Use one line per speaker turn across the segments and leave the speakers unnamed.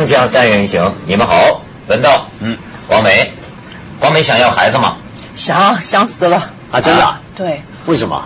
锵锵三人行，你们好，文道，嗯，广美，广美想要孩子吗？
想想死了
啊！真的？
对。
为什么？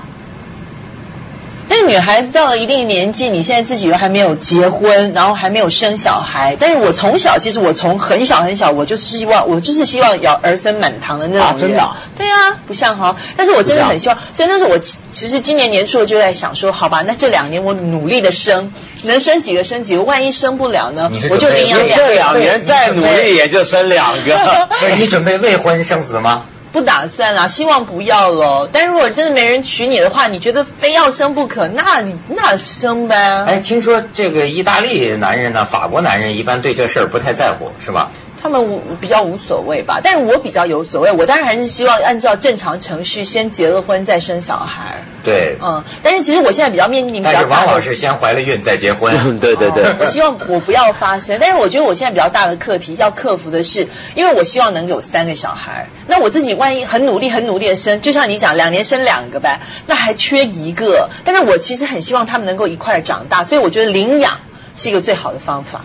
女孩子到了一定年纪，你现在自己又还没有结婚，然后还没有生小孩。但是我从小，其实我从很小很小，我就希望，我就是希望要儿孙满堂的那种。啊，
真的？
对啊，不像哈。但是我真的很希望，所以那时候我其实今年年初就在想说，好吧，那这两年我努力的生，能生几个生几个，万一生不了呢，我就领养两
个。这两年再努力也就生两个。
你准备未婚生子吗？
不打算啦，希望不要了。但如果真的没人娶你的话，你觉得非要生不可，那那生呗。
哎，听说这个意大利男人呢，法国男人一般对这事儿不太在乎，是吧？
他们无比较无所谓吧，但是我比较有所谓。我当然还是希望按照正常程序，先结了婚再生小孩。
对，
嗯，但是其实我现在比较面临比较
但是往往是先怀了孕再结婚。
对对对。
我希望我不要发生，但是我觉得我现在比较大的课题要克服的是，因为我希望能有三个小孩。那我自己万一很努力很努力的生，就像你讲两年生两个呗，那还缺一个。但是我其实很希望他们能够一块长大，所以我觉得领养是一个最好的方法。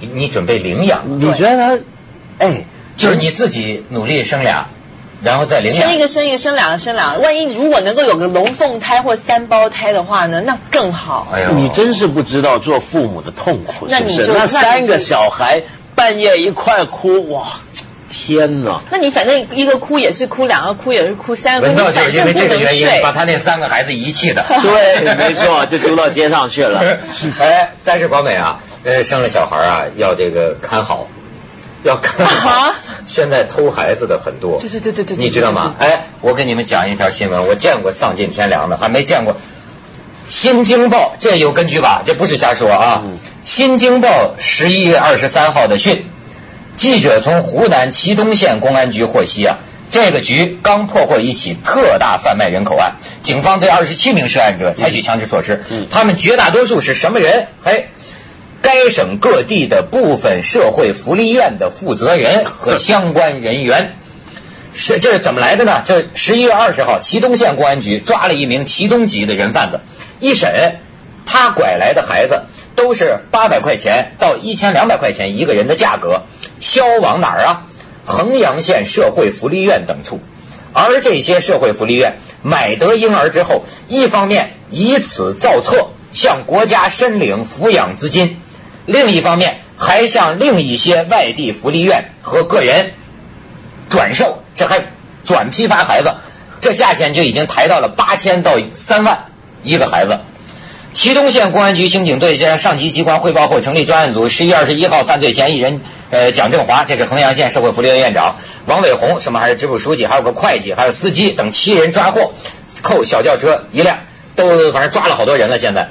你准备领养？
你觉得？哎。
就是你自己努力生俩，然后再领养。
生一个生一个生两个生两个，万一如果能够有个龙凤胎或三胞胎的话呢，那更好。
哎呦，你真是不知道做父母的痛苦，是不是？那三个小孩半夜一块哭，哇，天哪！
那你反正一个哭也是哭，两个哭也是哭，三个哭
反就是因为这个原因把他那三个孩子遗弃的。
对，没错，就丢到街上去了。
哎，但是广美啊，呃，生了小孩啊，要这个看好。要看，现在偷孩子的很多，
对对对对对，
你知道吗？哎，我给你们讲一条新闻，我见过丧尽天良的，还没见过。新京报这有根据吧？这不是瞎说啊。新京报十一月二十三号的讯，记者从湖南祁东县公安局获悉啊，这个局刚破获一起特大贩卖人口案，警方对二十七名涉案者采取强制措施，他们绝大多数是什么人？嘿。该省各地的部分社会福利院的负责人和相关人员，是这是怎么来的呢？这十一月二十号，祁东县公安局抓了一名祁东籍的人贩子，一审，他拐来的孩子都是八百块钱到一千两百块钱一个人的价格，销往哪儿啊？衡阳县社会福利院等处，而这些社会福利院买得婴儿之后，一方面以此造册，向国家申领抚养资金。另一方面，还向另一些外地福利院和个人转售，这还转批发孩子，这价钱就已经抬到了八千到三万一个孩子。祁东县公安局刑警队向上级机关汇报后，成立专案组。十一月二十一号，犯罪嫌疑人呃蒋正华，这是衡阳县社会福利院院长；王伟红，什么还是支部书记，还有个会计，还有司机等七人抓获，扣小轿车一辆，都反正抓了好多人了。现在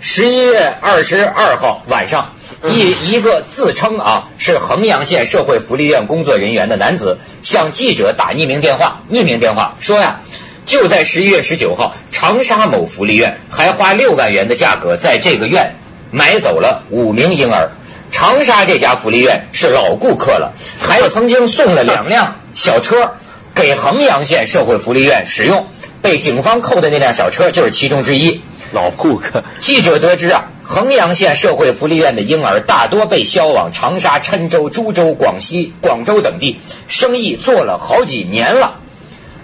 十一月二十二号晚上。一一个自称啊是衡阳县社会福利院工作人员的男子向记者打匿名电话，匿名电话说呀，就在十一月十九号，长沙某福利院还花六万元的价格在这个院买走了五名婴儿。长沙这家福利院是老顾客了，还有曾经送了两辆小车给衡阳县社会福利院使用，被警方扣的那辆小车就是其中之一。
老顾客。
记者得知啊，衡阳县社会福利院的婴儿大多被销往长沙、郴州、株洲、广西、广州等地，生意做了好几年了。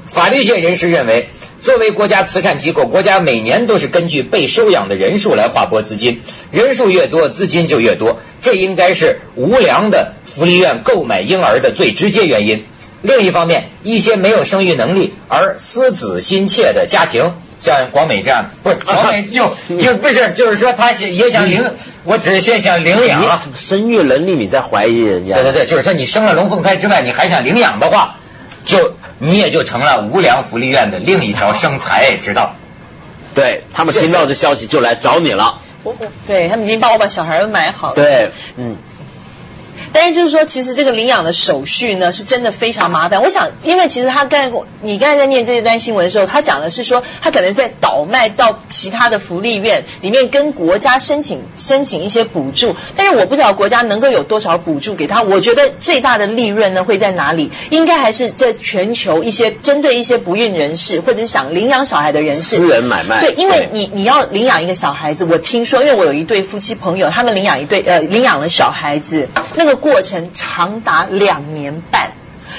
法律界人士认为，作为国家慈善机构，国家每年都是根据被收养的人数来划拨资金，人数越多，资金就越多，这应该是无良的福利院购买婴儿的最直接原因。另一方面，一些没有生育能力而思子心切的家庭，像广美这样，不是广美就又不是，就是说他也想领，我只是先想领养。
生育能力你在怀疑人家？
对对对，就是说你生了龙凤胎之外，你还想领养的话，就你也就成了无良福利院的另一条生财之道。
对他们听到这消息就来找你了。
对他们已经帮我把小孩都买好了。
对，嗯。
但是就是说，其实这个领养的手续呢，是真的非常麻烦。我想，因为其实他刚才你刚才在念这一段新闻的时候，他讲的是说，他可能在倒卖到其他的福利院里面跟国家申请申请一些补助，但是我不知道国家能够有多少补助给他。我觉得最大的利润呢会在哪里？应该还是在全球一些针对一些不孕人士或者是想领养小孩的人士
私人买卖。
对，因为你你要领养一个小孩子，我听说，因为我有一对夫妻朋友，他们领养一对呃领养了小孩子，那个。过程长达两年半，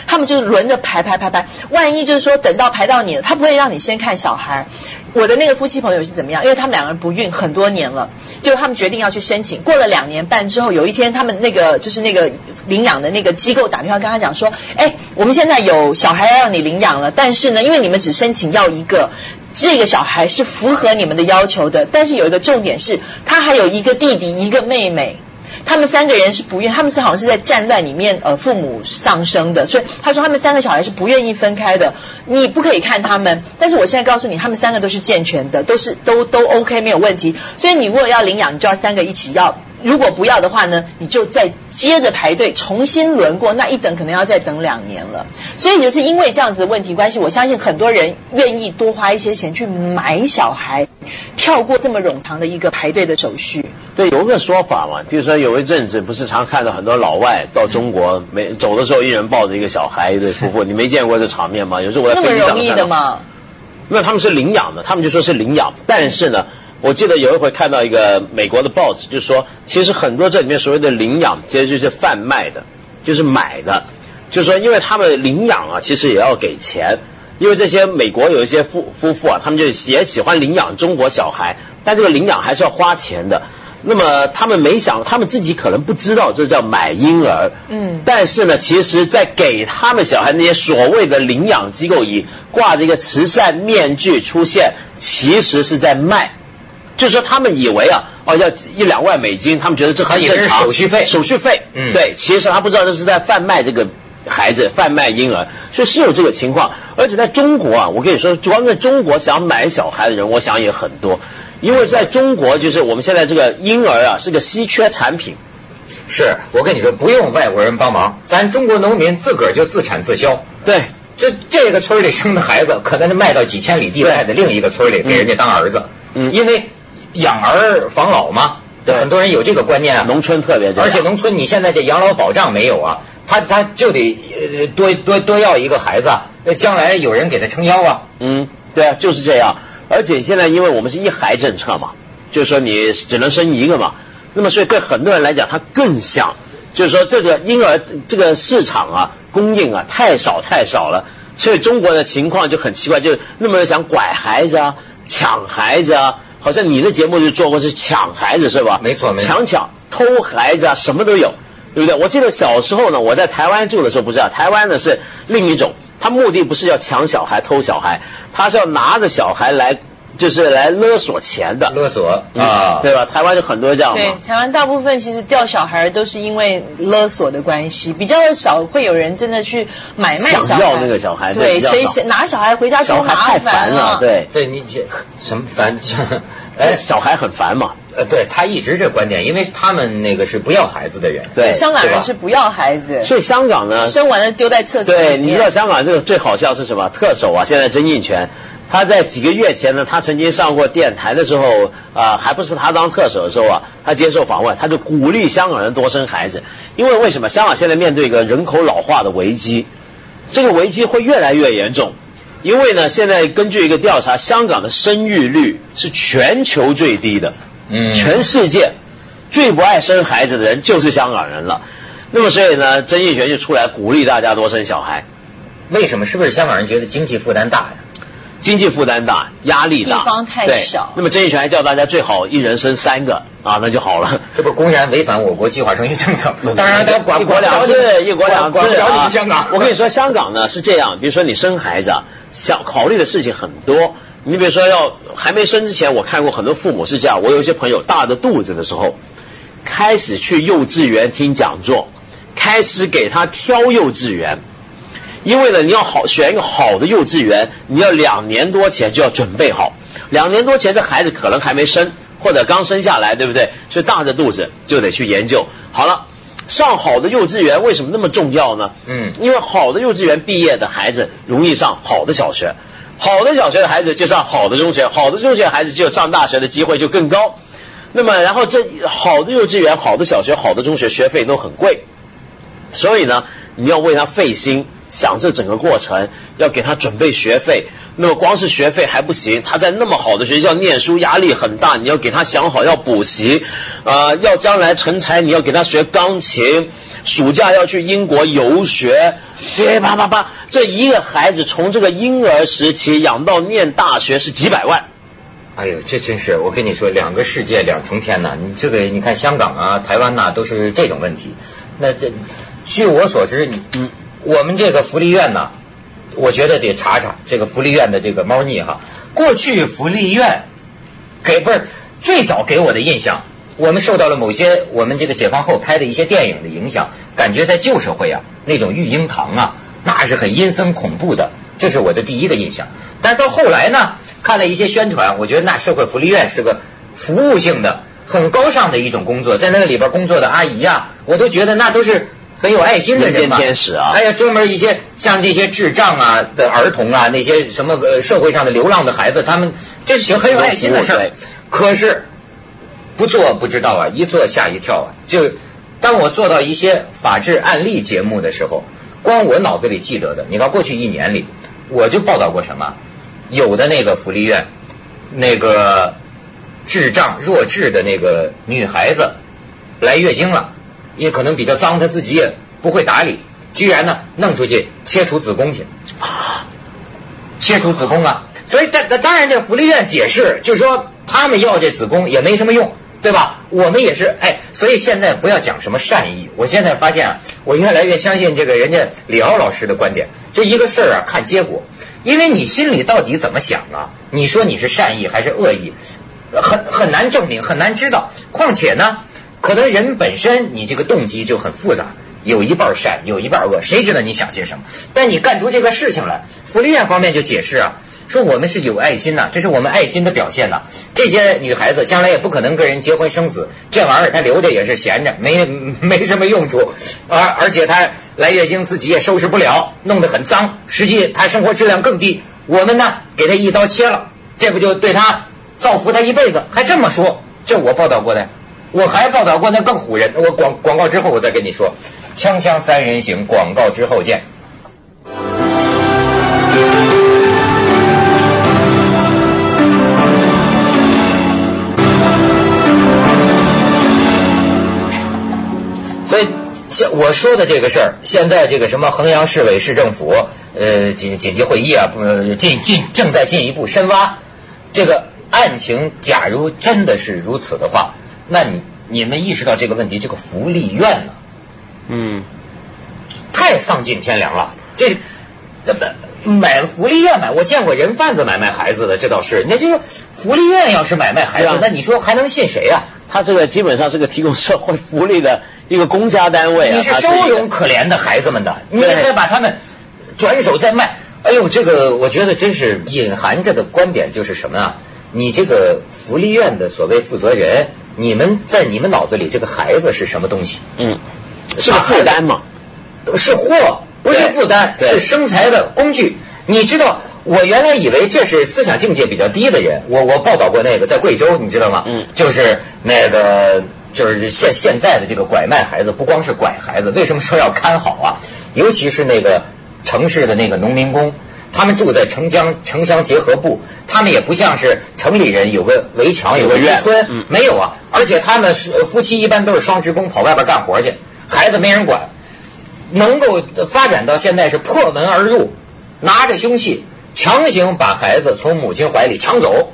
他们就是轮着排排排排。万一就是说等到排到你了，他不会让你先看小孩。我的那个夫妻朋友是怎么样？因为他们两个人不孕很多年了，就他们决定要去申请。过了两年半之后，有一天他们那个就是那个领养的那个机构打电话跟他讲说：“哎，我们现在有小孩要让你领养了，但是呢，因为你们只申请要一个，这个小孩是符合你们的要求的，但是有一个重点是，他还有一个弟弟一个妹妹。”他们三个人是不愿，他们是好像是在战乱里面，呃，父母丧生的，所以他说他们三个小孩是不愿意分开的。你不可以看他们，但是我现在告诉你，他们三个都是健全的，都是都都 OK 没有问题。所以你如果要领养，你就要三个一起要。如果不要的话呢，你就再接着排队重新轮过，那一等可能要再等两年了。所以就是因为这样子的问题关系，我相信很多人愿意多花一些钱去买小孩，跳过这么冗长的一个排队的手续。
对，有个说法嘛，比如说有一阵子不是常看到很多老外到中国，没走的时候一人抱着一个小孩一对夫妇，你没见过这场面吗？有时候我在
那么容易的吗？
没有，他们是领养的，他们就说是领养，但是呢。我记得有一回看到一个美国的报纸，就说其实很多这里面所谓的领养，其实就是贩卖的，就是买的，就是说因为他们领养啊，其实也要给钱，因为这些美国有一些夫夫妇啊，他们就也喜欢领养中国小孩，但这个领养还是要花钱的。那么他们没想，他们自己可能不知道这叫买婴儿，嗯，但是呢，其实，在给他们小孩那些所谓的领养机构以挂着一个慈善面具出现，其实是在卖。就是说，他们以为啊，哦，要一两万美金，他们觉得这很正常。
手续费，
手续费，嗯，对，其实他不知道这是在贩卖这个孩子，贩卖婴儿，所以是有这个情况。而且在中国啊，我跟你说，主要在中国想买小孩的人，我想也很多，因为在中国就是我们现在这个婴儿啊是个稀缺产品。
是我跟你说，不用外国人帮忙，咱中国农民自个儿就自产自销。
对，
这这个村里生的孩子，可能是卖到几千里地外的另一个村里给人家当儿子，嗯，因为。养儿防老嘛，对，很多人有这个观念啊。
农村特别
而且农村你现在这养老保障没有啊，他他就得多多多要一个孩子，那将来有人给他撑腰啊。
嗯，对啊，就是这样。而且现在因为我们是一孩政策嘛，就是说你只能生一个嘛，那么所以对很多人来讲，他更想就是说这个婴儿这个市场啊供应啊太少太少了，所以中国的情况就很奇怪，就是那么想拐孩子啊，抢孩子啊。好像你的节目就做过是抢孩子是吧？
没错，没错，
强抢偷孩子啊，什么都有，对不对？我记得小时候呢，我在台湾住的时候，不知道台湾呢是另一种，他目的不是要抢小孩、偷小孩，他是要拿着小孩来。就是来勒索钱的，
勒索啊，
对吧？台湾就很多这样
对，台湾大部分其实掉小孩都是因为勒索的关系，比较少会有人真的去买卖小孩。
想要那个小孩，
对，谁谁拿小孩回家
小孩太烦了，对，
对你这什么烦？
哎，小孩很烦嘛。
呃，对他一直这观点，因为他们那个是不要孩子的人，
对，
香港人是不要孩子，
所以香港呢，
生完了丢在厕所。
对，你知道香港这个最好笑是什么？特首啊，现在曾荫权。他在几个月前呢，他曾经上过电台的时候，啊，还不是他当特首的时候啊，他接受访问，他就鼓励香港人多生孩子，因为为什么？香港现在面对一个人口老化的危机，这个危机会越来越严重，因为呢，现在根据一个调查，香港的生育率是全球最低的，嗯，全世界最不爱生孩子的人就是香港人了。那么所以呢，曾荫权就出来鼓励大家多生小孩，
为什么？是不是香港人觉得经济负担大呀？
经济负担大，压力大，
地方太小。
那么曾荫权还叫大家最好一人生三个啊，那就好了。
这不公然违反我国计划生育政策？
当然，他管
一国两
制，一国两制
啊。香港，
我跟你说，香港呢是这样，比如说你生孩子，想考虑的事情很多。你比如说要还没生之前，我看过很多父母是这样。我有一些朋友大着肚子的时候，开始去幼稚园听讲座，开始给他挑幼稚园。因为呢，你要好选一个好的幼稚园，你要两年多前就要准备好。两年多前这孩子可能还没生，或者刚生下来，对不对？所以大着肚子就得去研究。好了，上好的幼稚园为什么那么重要呢？
嗯
因为好的幼稚园毕业的孩子容易上好的小学，好的小学的孩子就上好的中学，好的中学的孩子就上大学的机会就更高。那么，然后这好的幼稚园、好的小学、好的中学，学费都很贵，所以呢，你要为他费心，想这整个过程，要给他准备学费。那么光是学费还不行，他在那么好的学校念书，压力很大，你要给他想好要补习，啊、要将来成才，你要给他学钢琴，暑假要去英国游学，对啪啪啪，这一个孩子从这个婴儿时期养到念大学是几百万。
哎呦，这真是我跟你说，两个世界两重天呐！你这个你看香港啊、台湾呐、都是这种问题。那这据我所知，你
嗯，
我们这个福利院呢，我觉得得查查这个福利院的这个猫腻哈。过去福利院给不是最早给我的印象，我们受到了某些我们这个解放后拍的一些电影的影响，感觉在旧社会啊，那种育婴堂啊，那是很阴森恐怖的，这是我的第一个印象。但到后来呢，看了一些宣传，我觉得那社会福利院是个服务性的、很高尚的一种工作，在那个里边工作的阿姨呀、我都觉得那都是很有爱心的人嘛。
人间天使啊
哎呀，专门一些像这些智障啊的儿童啊，那些什么呃社会上的流浪的孩子，他们这是很有爱心的事儿。可是不做不知道啊，一做吓一跳啊！就当我做到一些法治案例节目的时候，光我脑子里记得的，你看过去一年里，我就报道过什么，有的那个福利院，那个智障弱智的那个女孩子来月经了，也可能比较脏，他自己也不会打理，居然呢弄出去切除子宫去，切除子宫啊！所以当当然，这福利院解释就是说，他们要这子宫也没什么用，对吧？我们也是，哎，所以现在不要讲什么善意。我现在发现啊，我越来越相信这个人家李敖老师的观点，就一个事儿啊，看结果，因为你心里到底怎么想啊？你说你是善意还是恶意，很很难证明，很难知道。况且呢，可能人本身你这个动机就很复杂。有一半善，有一半恶，谁知道你想些什么？但你干出这个事情来，福利院方面就解释啊，说我们是有爱心呐、这是我们爱心的表现呐、这些女孩子将来也不可能跟人结婚生子，这玩意儿她留着也是闲着，没 没什么用处，而而且她来月经自己也收拾不了，弄得很脏，实际她生活质量更低。我们呢，给她一刀切了，这不就对她造福她一辈子？还这么说，这我报道过的。我还报道过那更唬人，我广广告之后我再跟你说，锵锵三人行，广告之后见。所以，现我说的这个事儿，现在这个什么衡阳市委市政府呃紧紧急会议啊，不进进正在进一步深挖这个案情。假如真的是如此的话，那你你们意识到这个问题，这个福利院呢，
嗯，
太丧尽天良了。这那么买福利院买，我见过人贩子买卖孩子的，这倒是。那就是福利院要是买卖孩子，
啊
那你说还能信谁啊？
他这个基本上是个提供社会福利的一个公家单位啊，
你是收容可怜的孩子们的，你
对
还把他们转手再卖。哎呦，这个我觉得真是隐含着的观点就是什么啊？你这个福利院的所谓负责人，你们在你们脑子里这个孩子是什么东西？
嗯，是个负担吗。
是货，不是负担，是生财的工具。你知道，我原来以为这是思想境界比较低的人，我我报道过那个在贵州，你知道吗？
嗯
就是那个就是现现在的这个拐卖孩子，不光是拐孩子，为什么说要看好啊？尤其是那个城市的那个农民工。他们住在城乡城乡结合部，他们也不像是城里人有个围墙有个
院
村，
嗯
没有啊。而且他们是夫妻一般都是双职工，跑外边干活去，孩子没人管。能够发展到现在是破门而入，拿着凶器强行把孩子从母亲怀里抢走，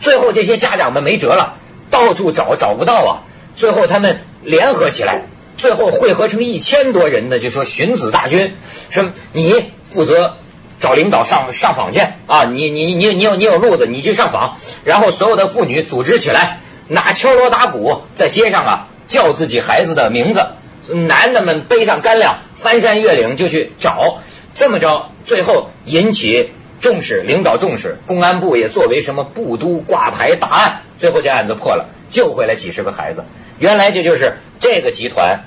最后这些家长们没辙了，到处找找不到啊，最后他们联合起来，最后汇合成一千多人的就说寻子大军，说你负责找领导上上访去啊，你你你你有你有路子你去上访，然后所有的妇女组织起来，拿敲锣打鼓在街上啊叫自己孩子的名字。男的们背上干粮，翻山越岭就去找，这么着，最后引起重视，领导重视，公安部也作为什么部都挂牌答案，最后这案子破了，救回来几十个孩子。原来这就是这个集团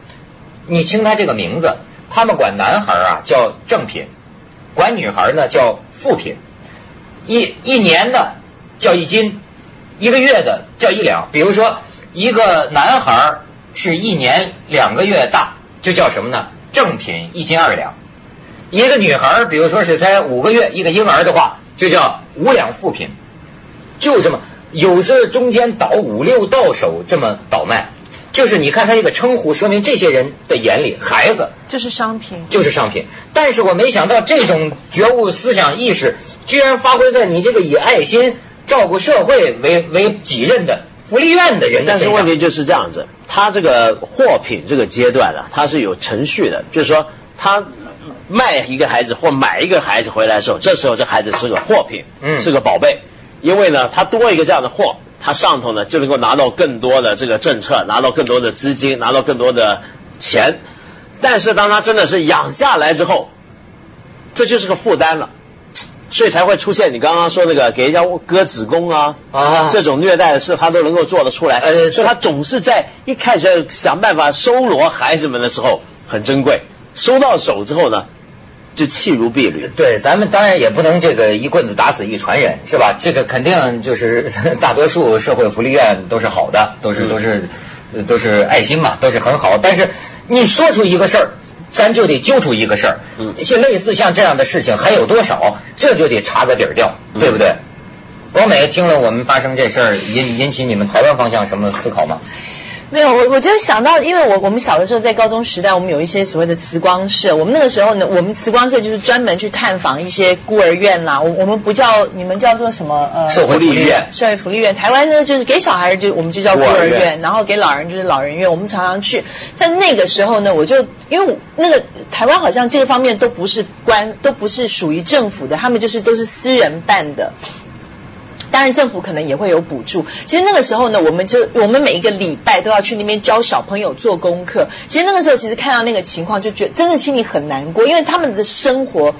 你听他这个名字，他们管男孩啊叫正品，管女孩呢叫副品。一一年的叫一斤，一个月的叫一两。比如说，一个男孩是一年两个月大，就叫什么呢？正品一斤二两。一个女孩，比如说是才五个月，一个婴儿的话，就叫五两副品。就这么，有时中间倒五六到手这么倒卖。就是你看他这个称呼，说明这些人的眼里，孩子
就是商品，
就是商品。但是我没想到这种觉悟思想意识，居然发挥在你这个以爱心照顾社会为为己任的福利院的人的
但是。问题就是这样子，他这个货品这个阶段啊，它是有程序的，就是说他卖一个孩子或买一个孩子回来的时候，这时候这孩子是个货品，
嗯
是个宝贝，因为呢，他多一个这样的货，他上头呢就能够拿到更多的这个政策，拿到更多的资金，拿到更多的钱。但是当他真的是养下来之后，这就是个负担了。所以才会出现你刚刚说那个给人家割子宫啊，
啊
这种虐待的事，他都能够做得出来。
呃
所以他总是在一开始想办法收罗孩子们的时候很珍贵，收到手之后呢，就弃如敝履。
对，咱们当然也不能这个一棍子打死一船人，是吧？这个肯定就是 大多数社会福利院都是好的，都是
嗯
都是呃都是爱心嘛，都是很好。但是你说出一个事儿，咱就得揪出一个事儿。
嗯
像类似像这样的事情还有多少？这就得查个底儿掉，
嗯
对不对？光美听了我们发生这事儿，引引起你们台湾方向什么思考吗？
没有，我我就想到，因为我我们小的时候在高中时代，我们有一些所谓的慈光社。我们那个时候呢，我们慈光社就是专门去探访一些孤儿院啦。我我们不叫你们叫做什么呃
社会福利院
社会福利院。台湾呢就是给小孩就我们就叫孤儿
院，
然后给老人就是老人院。我们常常去，但那个时候呢，我就因为那个台湾好像这个方面都不是官，都不是属于政府的，他们就是都是私人办的。当然，政府可能也会有补助。其实那个时候呢，我们就我们每一个礼拜都要去那边教小朋友做功课。其实那个时候，其实看到那个情况，就觉得真的心里很难过，因为他们的生活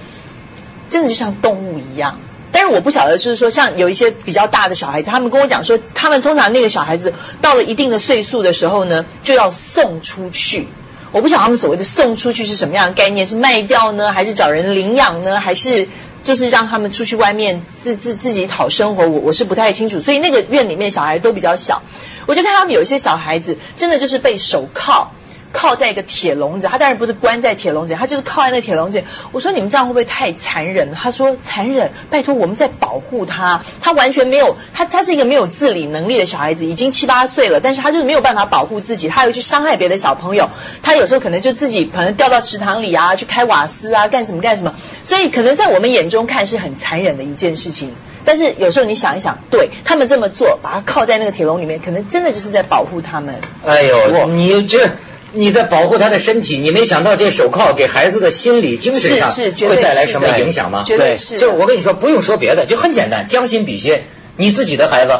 真的就像动物一样。但是我不晓得，就是说，像有一些比较大的小孩子，他们跟我讲说，他们通常那个小孩子到了一定的岁数的时候呢，就要送出去。我不晓得他们所谓的送出去是什么样的概念，是卖掉呢，还是找人领养呢，还是就是让他们出去外面自自自己讨生活？我我是不太清楚。所以那个院里面小孩都比较小，我就看他们有一些小孩子真的就是被手铐。靠在一个铁笼子，他当然不是关在铁笼子，他就是靠在那铁笼子。我说你们这样会不会太残忍？他说残忍，拜托我们在保护他，他完全没有，他他是一个没有自理能力的小孩子，已经七八岁了，但是他就是没有办法保护自己，他又去伤害别的小朋友，他有时候可能就自己可能掉到池塘里啊，去开瓦斯啊，干什么干什么，所以可能在我们眼中看是很残忍的一件事情。但是有时候你想一想，对他们这么做，把他靠在那个铁笼里面，可能真的就是在保护他们。
哎呦，你这你在保护他的身体，你没想到这手铐给孩子的心理、精神上会带来什么影响吗？
对
绝对是。
就我跟你说，不用说别的，就很简单，将心比心。你自己的孩子，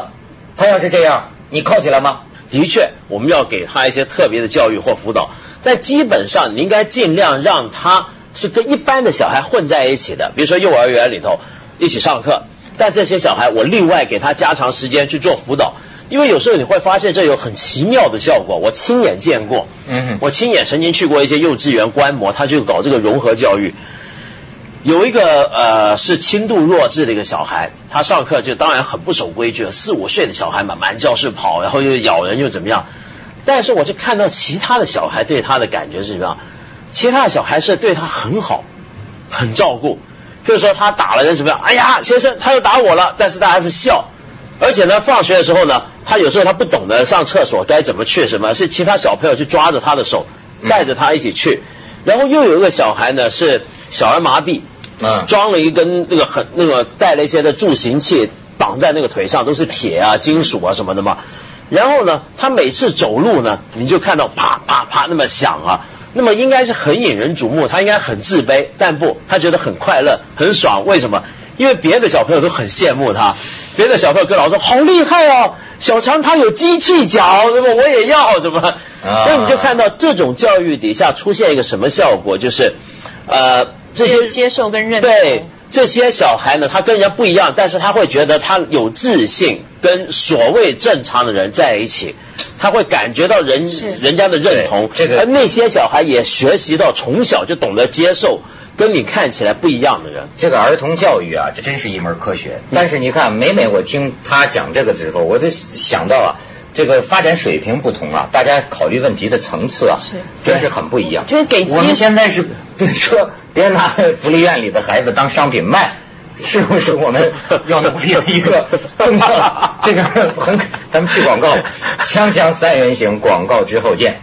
他要是这样，你铐起来吗？
的确，我们要给他一些特别的教育或辅导，但基本上你应该尽量让他是跟一般的小孩混在一起的，比如说幼儿园里头一起上课，但这些小孩我另外给他加长时间去做辅导，因为有时候你会发现这有很奇妙的效果，我亲眼见过，
嗯哼
我亲眼曾经去过一些幼稚园观摩，他就搞这个融合教育。有一个呃是轻度弱智的一个小孩，他上课就当然很不守规矩了，四五岁的小孩嘛，满教室跑，然后又咬人又怎么样？但是我就看到其他的小孩对他的感觉是什么样？其他的小孩是对他很好，很照顾。就是说他打了人怎么样？哎呀，先生他又打我了，但是大家是笑。而且呢，放学的时候呢，他有时候他不懂得上厕所该怎么去，什么是其他小朋友去抓着他的手，带着他一起去。然后又有一个小孩呢是小儿麻痹，
嗯
装了一根那个很那个带了一些的助行器绑在那个腿上，都是铁啊、金属啊什么的嘛。然后呢，他每次走路呢，你就看到啪啪啪那么响啊，那么应该是很引人瞩目，他应该很自卑，但不，他觉得很快乐、很爽。为什么？因为别的小朋友都很羡慕他，别的小朋友跟老师说好厉害哦，小强他有机器脚，那么我也要什么？
啊。
所以你就看到这种教育底下出现一个什么效果，就是呃这些
接接受跟认同。
对这些小孩呢，他跟人家不一样，但是他会觉得他有自信，跟所谓正常的人在一起，他会感觉到人人家的认同。
这个
而那些小孩也学习到从小就懂得接受跟你看起来不一样的人。
这个儿童教育啊，这真是一门科学。但是你看，每每我听他讲这个的时候，我就想到啊，这个发展水平不同啊，大家考虑问题的层次啊，
是
真是很不一样。
就是给
我们现在是说，别拿福利院里的孩子当商品卖。是不是我们要努力的一个 重要？这个很，咱们去广告，锵锵三人行，广告之后见。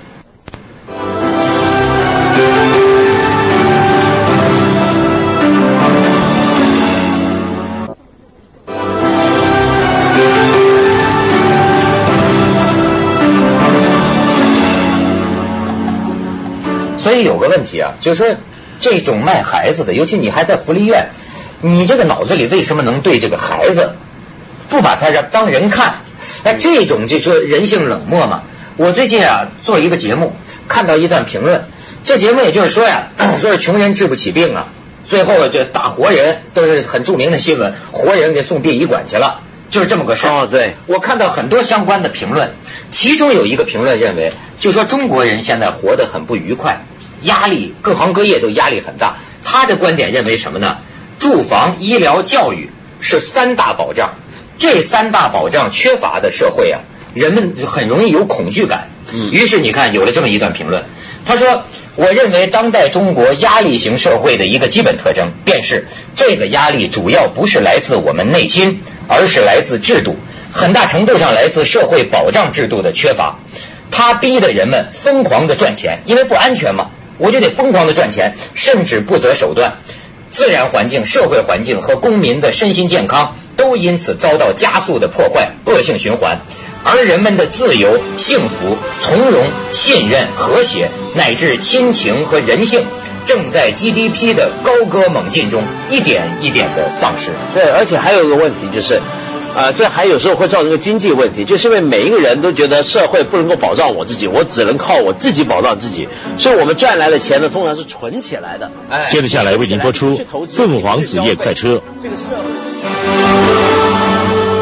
以有个问题啊，就是说这种卖孩子的，尤其你还在福利院，你这个脑子里为什么能对这个孩子不把他当人看？那这种就说人性冷漠嘛。我最近啊做一个节目，看到一段评论，这节目也就是说呀，说是穷人治不起病啊，最后就打活人都是很著名的新闻，活人给送殡仪馆去了，就是这么个事儿。
哦，对，
我看到很多相关的评论，其中有一个评论认为，就说中国人现在活得很不愉快，压力各行各业都压力很大。他的观点认为什么呢？住房、医疗、教育是三大保障，这三大保障缺乏的社会啊，人们很容易有恐惧感。
嗯
于是你看有了这么一段评论，他说：“我认为当代中国压力型社会的一个基本特征，便是这个压力主要不是来自我们内心，而是来自制度，很大程度上来自社会保障制度的缺乏。它逼得人们疯狂的赚钱，因为不安全嘛，我就得疯狂的赚钱，甚至不择手段。自然环境、社会环境和公民的身心健康都因此遭到加速的破坏，恶性循环。而人们的自由、幸福、从容、信任、和谐，乃至亲情和人性，正在 GDP 的高歌猛进中一点一点的丧失。
对，而且还有一个问题就是，啊、这还有时候会造成一个经济问题，就是因为每一个人都觉得社会不能够保障我自己，我只能靠我自己保障自己，所以我们赚来的钱呢，通常是存起来的。哎
接着下来为您播出凤凰紫夜快车
这个社会。